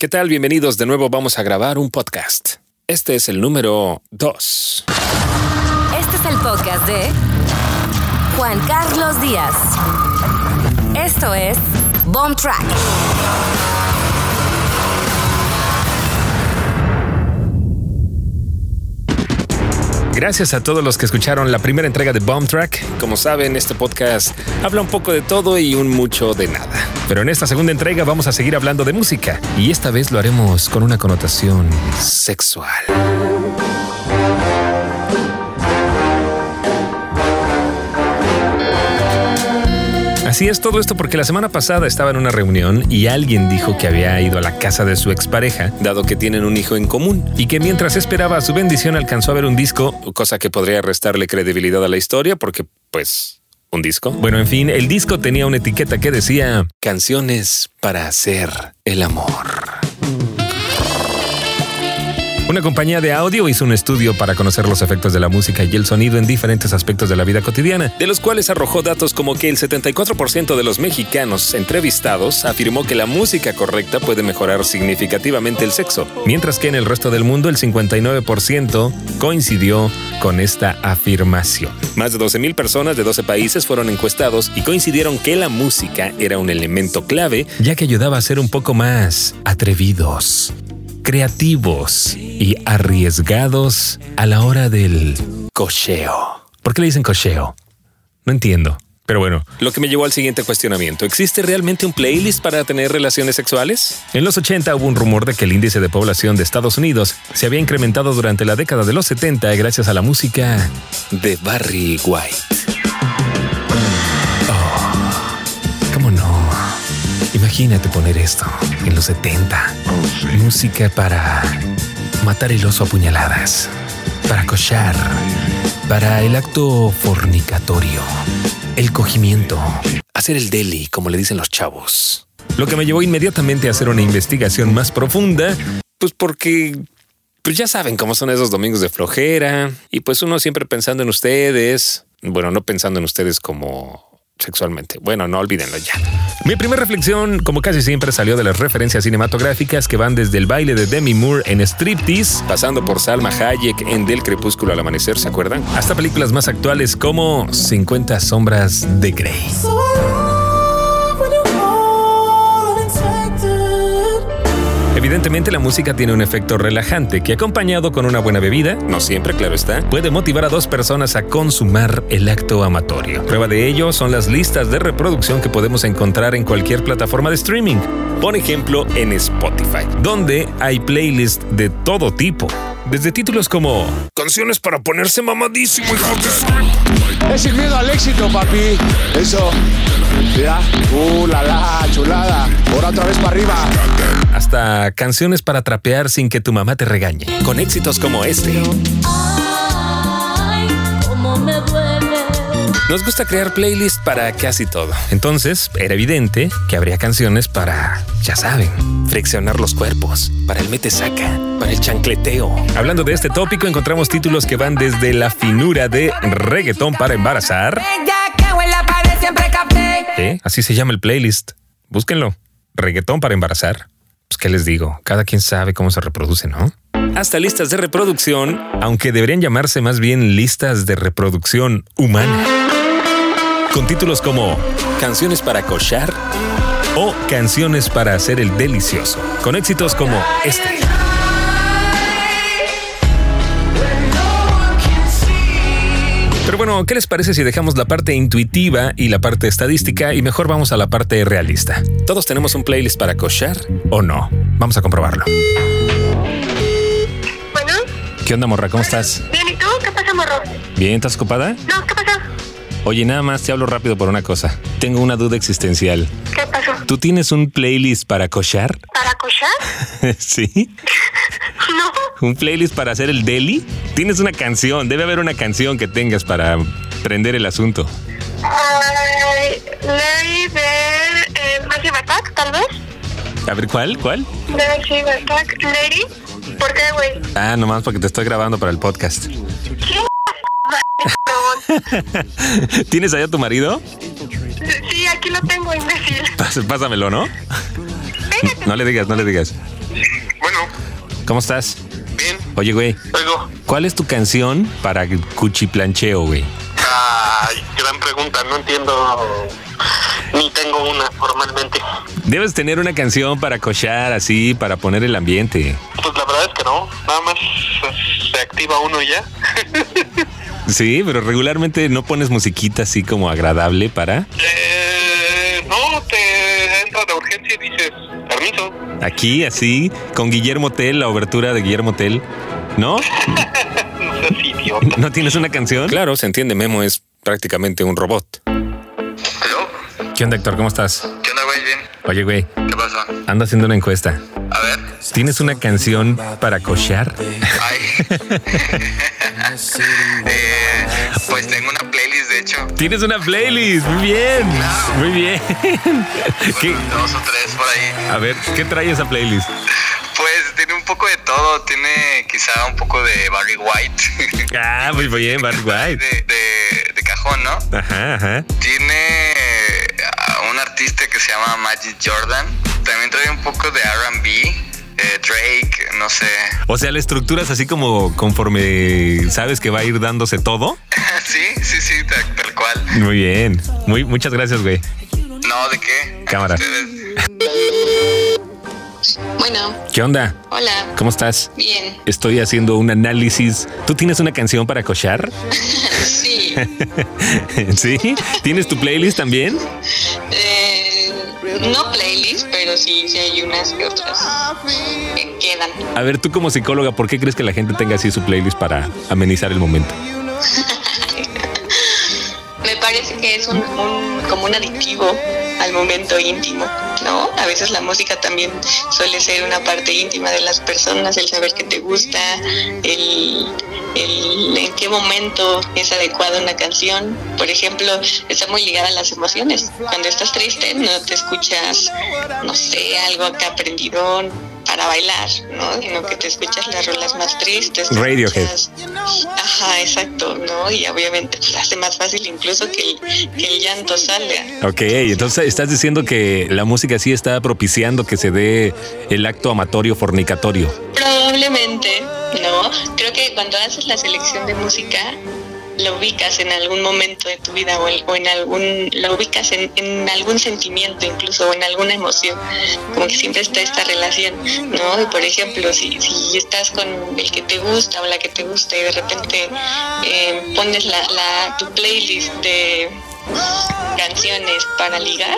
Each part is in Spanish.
¿Qué tal? Bienvenidos de nuevo. Vamos a grabar un podcast. Este es el número 2. Este es el podcast de Juan Carlos Díaz. Esto es Bomb Track. Gracias a todos los que escucharon la primera entrega de Bomb Track. Como saben, este podcast habla un poco de todo y un mucho de nada. Pero en esta segunda entrega vamos a seguir hablando de música y esta vez lo haremos con una connotación sexual. Así es todo esto porque la semana pasada estaba en una reunión y alguien dijo que había ido a la casa de su expareja, dado que tienen un hijo en común, y que mientras esperaba su bendición alcanzó a ver un disco, cosa que podría restarle credibilidad a la historia porque, pues, un disco. Bueno, en fin, el disco tenía una etiqueta que decía Canciones para hacer el amor. Una compañía de audio hizo un estudio para conocer los efectos de la música y el sonido en diferentes aspectos de la vida cotidiana, de los cuales arrojó datos como que el 74% de los mexicanos entrevistados afirmó que la música correcta puede mejorar significativamente el sexo, mientras que en el resto del mundo el 59% coincidió con esta afirmación. Más de 12.000 personas de 12 países fueron encuestados y coincidieron que la música era un elemento clave, ya que ayudaba a ser un poco más atrevidos creativos y arriesgados a la hora del cocheo. ¿Por qué le dicen cocheo? No entiendo. Pero bueno, lo que me llevó al siguiente cuestionamiento. ¿Existe realmente un playlist para tener relaciones sexuales? En los 80 hubo un rumor de que el índice de población de Estados Unidos se había incrementado durante la década de los 70 gracias a la música de Barry White. Imagínate poner esto en los 70. Música para matar el oso a puñaladas, para cochar, para el acto fornicatorio, el cogimiento, hacer el deli, como le dicen los chavos. Lo que me llevó inmediatamente a hacer una investigación más profunda, pues porque pues ya saben cómo son esos domingos de flojera y pues uno siempre pensando en ustedes, bueno, no pensando en ustedes como sexualmente. Bueno, no olvídenlo ya. Mi primera reflexión, como casi siempre, salió de las referencias cinematográficas que van desde el baile de Demi Moore en Striptease, pasando por Salma Hayek en Del Crepúsculo al Amanecer, ¿se acuerdan? Hasta películas más actuales como 50 Sombras de Grey. Evidentemente la música tiene un efecto relajante que acompañado con una buena bebida, no siempre claro está, puede motivar a dos personas a consumar el acto amatorio. Prueba de ello son las listas de reproducción que podemos encontrar en cualquier plataforma de streaming. Por ejemplo, en Spotify, donde hay playlists de todo tipo. Desde títulos como Canciones para ponerse mamadísimo, hijo. Es sin miedo al éxito, papi. Eso. Mira. Uh, la la, chulada. Ahora otra vez para arriba. Hasta canciones para trapear sin que tu mamá te regañe. Con éxitos como este. Ay, cómo me duele. Nos gusta crear playlists para casi todo. Entonces, era evidente que habría canciones para, ya saben, flexionar los cuerpos, para el mete saca, para el chancleteo. Hablando de este tópico, encontramos títulos que van desde la finura de reggaetón para embarazar. ¿Eh? Así se llama el playlist. Búsquenlo. Reggaetón para embarazar. Pues, ¿qué les digo? Cada quien sabe cómo se reproduce, ¿no? Hasta listas de reproducción, aunque deberían llamarse más bien listas de reproducción humana. Con títulos como Canciones para cochar o Canciones para hacer el delicioso. Con éxitos como este. Pero bueno, ¿qué les parece si dejamos la parte intuitiva y la parte estadística y mejor vamos a la parte realista? ¿Todos tenemos un playlist para cochar o no? Vamos a comprobarlo. Bueno, ¿Qué onda, morra? ¿Cómo estás? bien, ¿y tú? ¿Qué pasa, morro? ¿Bien? ¿Estás ocupada? No, ¿qué pasó? Oye, nada más te hablo rápido por una cosa. Tengo una duda existencial. ¿Qué pasó? ¿Tú tienes un playlist para cochar? ¿Para cochar? ¿Sí? No. ¿Un playlist para hacer el deli? Tienes una canción, debe haber una canción que tengas para prender el asunto. Ay, Lady de eh, Massive Attack, tal vez. A ver, ¿cuál? ¿Cuál? Massive Attack, Lady. ¿Por qué, güey? Ah, nomás porque te estoy grabando para el podcast. ¿Tienes allá a tu marido? Sí, aquí lo tengo, imbécil. Pás- Pásamelo, ¿no? No le digas, no le digas. Bueno, ¿Cómo estás? bien, Oye, güey, oigo. ¿cuál es tu canción para cuchiplancheo, güey? Ay, gran pregunta, no entiendo. Ni tengo una formalmente. Debes tener una canción para cochar así, para poner el ambiente. Pues la verdad es que no, nada más pues, se activa uno y ya. Sí, pero regularmente no pones musiquita así como agradable para. Eh, no, te entra de urgencia y dices, permiso. Aquí, así, con Guillermo Tell, la obertura de Guillermo Tell. ¿No? No seas idiota. ¿No tienes una canción? Claro, se entiende, Memo es prácticamente un robot. ¿Hello? ¿Qué onda, Héctor? ¿Cómo estás? ¿Qué onda, güey? Bien. Oye, güey, ¿Qué pasa? ando haciendo una encuesta. A ver. ¿Tienes una canción para cochear? Ay. Eh, pues tengo una playlist, de hecho. Tienes una playlist, muy bien, muy bien. ¿Qué? Dos o tres por ahí. A ver, ¿qué trae esa playlist? Pues tiene un poco de todo. Tiene quizá un poco de Barry White. Ah, muy bien, Barry White. de, de, de cajón, ¿no? Ajá, ajá. Tiene a un artista que se llama Magic Jordan. También trae un poco de RB. No sé. O sea, la estructura es así como conforme sabes que va a ir dándose todo. sí, sí, sí, tal, tal cual. Muy bien. Muy, muchas gracias, güey. No, ¿de qué? Cámara. Bueno, ¿Qué onda? hola, ¿Cómo estás? bien. Estoy haciendo un análisis. ¿Tú tienes una canción para cochar? Sí, ¿Sí? ¿Tienes tu playlist también? eh, no playlist, pero sí, sí hay unas que otras que quedan. A ver, tú como psicóloga, ¿por qué crees que la gente tenga así su playlist para amenizar el momento? Me parece que es un, un- como un aditivo al momento íntimo, ¿no? A veces la música también suele ser una parte íntima de las personas, el saber que te gusta, el, qué momento es adecuada una canción. Por ejemplo, está muy ligada a las emociones. Cuando estás triste, no te escuchas, no sé, algo acá aprendidón para bailar, ¿no? Sino que te escuchas las rolas más tristes. te Radiohead. escuchas- Ajá, exacto, ¿no? Y obviamente pues, hace más fácil incluso que el, que el llanto salga. Ok, entonces estás diciendo que la música sí está propiciando que se dé el acto amatorio fornicatorio. Probablemente, ¿no? Creo que cuando haces la selección de música, lo ubicas en algún momento de tu vida o, el- o en algún, lo ubicas en, en algún sentimiento incluso o en alguna emoción, como que siempre está esta relación, ¿no? Y por ejemplo, si, si estás con el que te gusta o la que te gusta y de repente eh, pones la, la, tu playlist de canciones para ligar,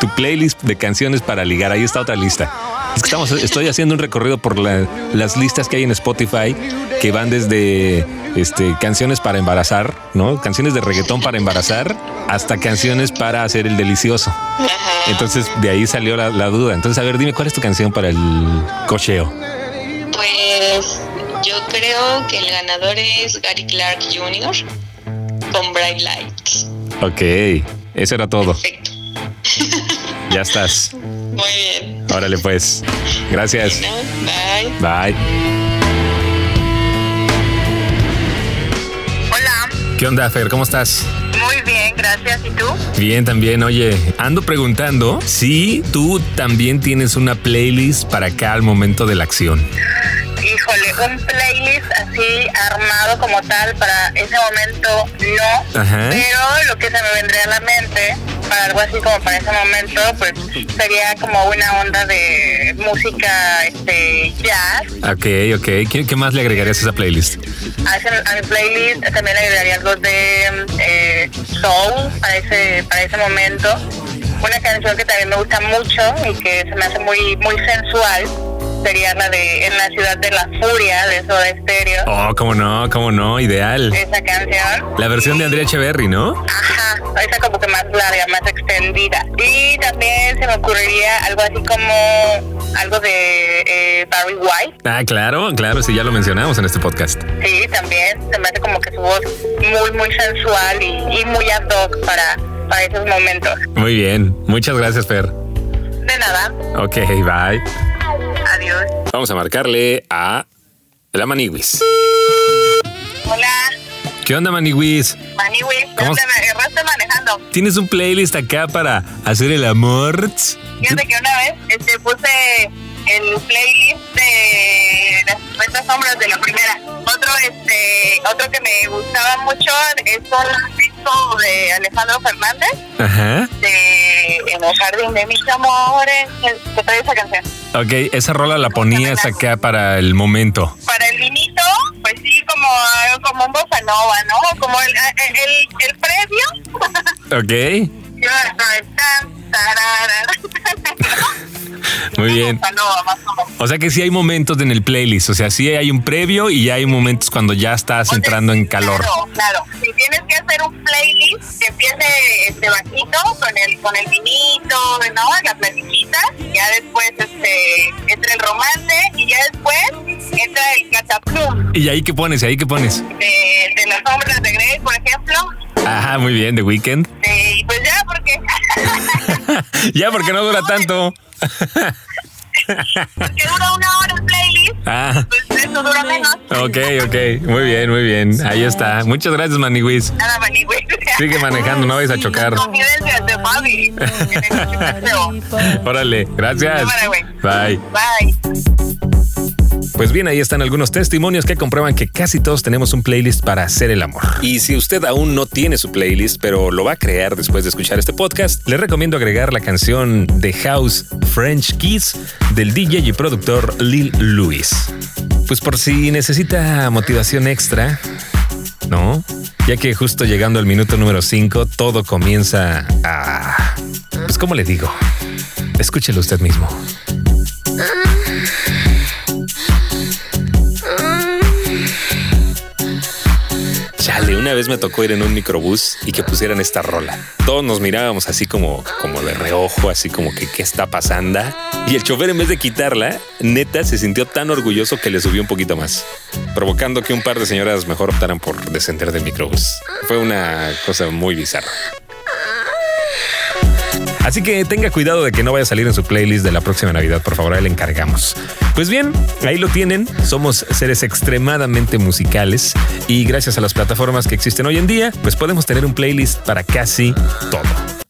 Tu playlist de canciones para ligar, ahí está otra lista. Estamos, estoy haciendo un recorrido por la- las listas que hay en Spotify que van desde este, canciones para embarazar, ¿no? Canciones de reggaetón para embarazar hasta canciones para hacer el delicioso. ajá. Entonces de ahí salió la, la duda. Entonces, a ver, dime cuál es tu canción para el cocheo. Pues yo creo que el ganador es Gary Clark Jr. con Bright Lights. Ok, eso era todo. Perfecto. Ya estás. Muy bien. Órale pues. Gracias. Bye. Bye. Hola, ¿Qué onda, Fer? ¿Cómo estás? muy bien, gracias. ¿Y tú? Bien, también. Oye, ando preguntando si tú también tienes una playlist para acá al momento de la acción. Híjole, un playlist así armado como tal para ese momento no. Ajá. Pero lo que se me vendría a la mente para algo así como para ese momento, pues sería como una onda de música este jazz. Ok, ok. ¿Qué, qué más le agregarías a esa playlist? A, ese- a mi playlist también le agregaría algo de eh, soul para ese, para ese momento. Una canción que también me gusta mucho y que se me hace muy, muy sensual sería la de En la ciudad de la furia de Soda Stereo. Oh, cómo no, cómo no, ideal. Esa canción. La versión de Andrea Echeverry, ¿no? Ajá, esa como que más larga, más extendida. Y también se me ocurriría algo así como algo de eh, Barry White. Ah, claro, claro, sí, ya lo mencionamos en este podcast. Sí, también. Se me hace como que su voz muy, muy sensual y, y muy ad hoc para, para esos momentos. Muy bien, muchas gracias, Fer. De nada. Ok, bye. Adiós. Vamos a marcarle a la Maniwis. Hola, ¿Qué onda, Maniwis? Maniwi. ¿Cómo? Te me estoy manejando. ¿Tienes un playlist acá para hacer el amor? Fíjate que una vez este, puse el playlist de las 50 sombras de la primera. Otro, este, otro que me gustaba mucho es un disco de Alejandro Fernández, Ajá. de En el jardín de mis amores, que trae esa canción. Ok, esa rola la ponías acá para el momento. Para el vinito, pues sí, como, como un bossa nova, ¿no? Como el, el, el previo. Ok. Tan, tarara. Muy bien. O sea que sí hay momentos en el playlist. O sea, sí hay un previo y hay momentos cuando ya estás O sea, entrando en calor. Claro, claro. Si tienes que hacer un playlist que empiece este bajito con el con el vinito, ¿no? Las platiquitas, ya después este entra el romance y ya después entra el cataplum ¿Y ahí qué pones? ¿Y ahí qué pones? de, de las sombras de Grey, por ejemplo. Ajá, muy bien, The Weeknd. Eh, y pues ya, porque ya, porque no dura tanto. porque dura una hora el playlist, Ah, pues eso dura menos. ok, ok. Muy bien, muy bien. Ahí está. Muchas gracias, Maniwis. Nada, güey. Sigue manejando, no vayas a chocar. Confidencias de Fabi. Órale, gracias. Bye. Bye. Pues bien, ahí están algunos testimonios que comprueban que casi todos tenemos un playlist para hacer el amor. Y si usted aún no tiene su playlist, pero lo va a crear después de escuchar este podcast, le recomiendo agregar la canción The House French Kiss del DJ y productor Lil Louis. Pues por si necesita motivación extra, ¿no? Ya que justo llegando al minuto número 5, todo comienza a... Pues como le digo, escúchelo usted mismo. Una vez me tocó ir en un microbús y que pusieran esta rola. Todos nos mirábamos así como, como de reojo, así como que qué está pasando. Y el chofer en vez de quitarla, neta se sintió tan orgulloso que le subió un poquito más, provocando que un par de señoras mejor optaran por descender del microbús. Fue una cosa muy bizarra. Así que tenga cuidado de que no vaya a salir en su playlist de la próxima Navidad, por favor, ahí le encargamos. Pues bien, ahí lo tienen. Somos seres extremadamente musicales y gracias a las plataformas que existen hoy en día, pues podemos tener un playlist para casi todo.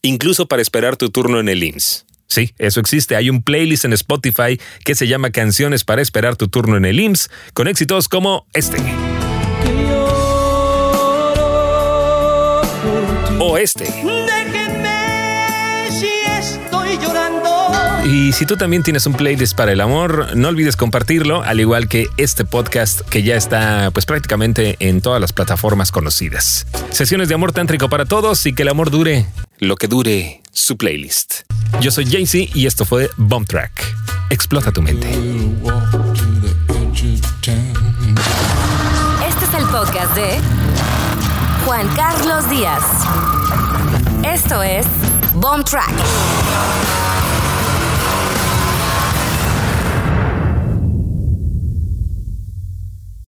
Incluso para esperar tu turno en el IMSS. Sí, eso existe. Hay un playlist en Spotify que se llama Canciones para esperar tu turno en el IMSS, con éxitos como este. O este. Y si tú también tienes un playlist para el amor, no olvides compartirlo, al igual que este podcast que ya está pues prácticamente en todas las plataformas conocidas. Sesiones de amor tántrico para todos y que el amor dure lo que dure su playlist. Yo soy Jaycee y esto fue Bomb Track. Explota tu mente. Este es el podcast de Juan Carlos Díaz. Esto es Bomb Track.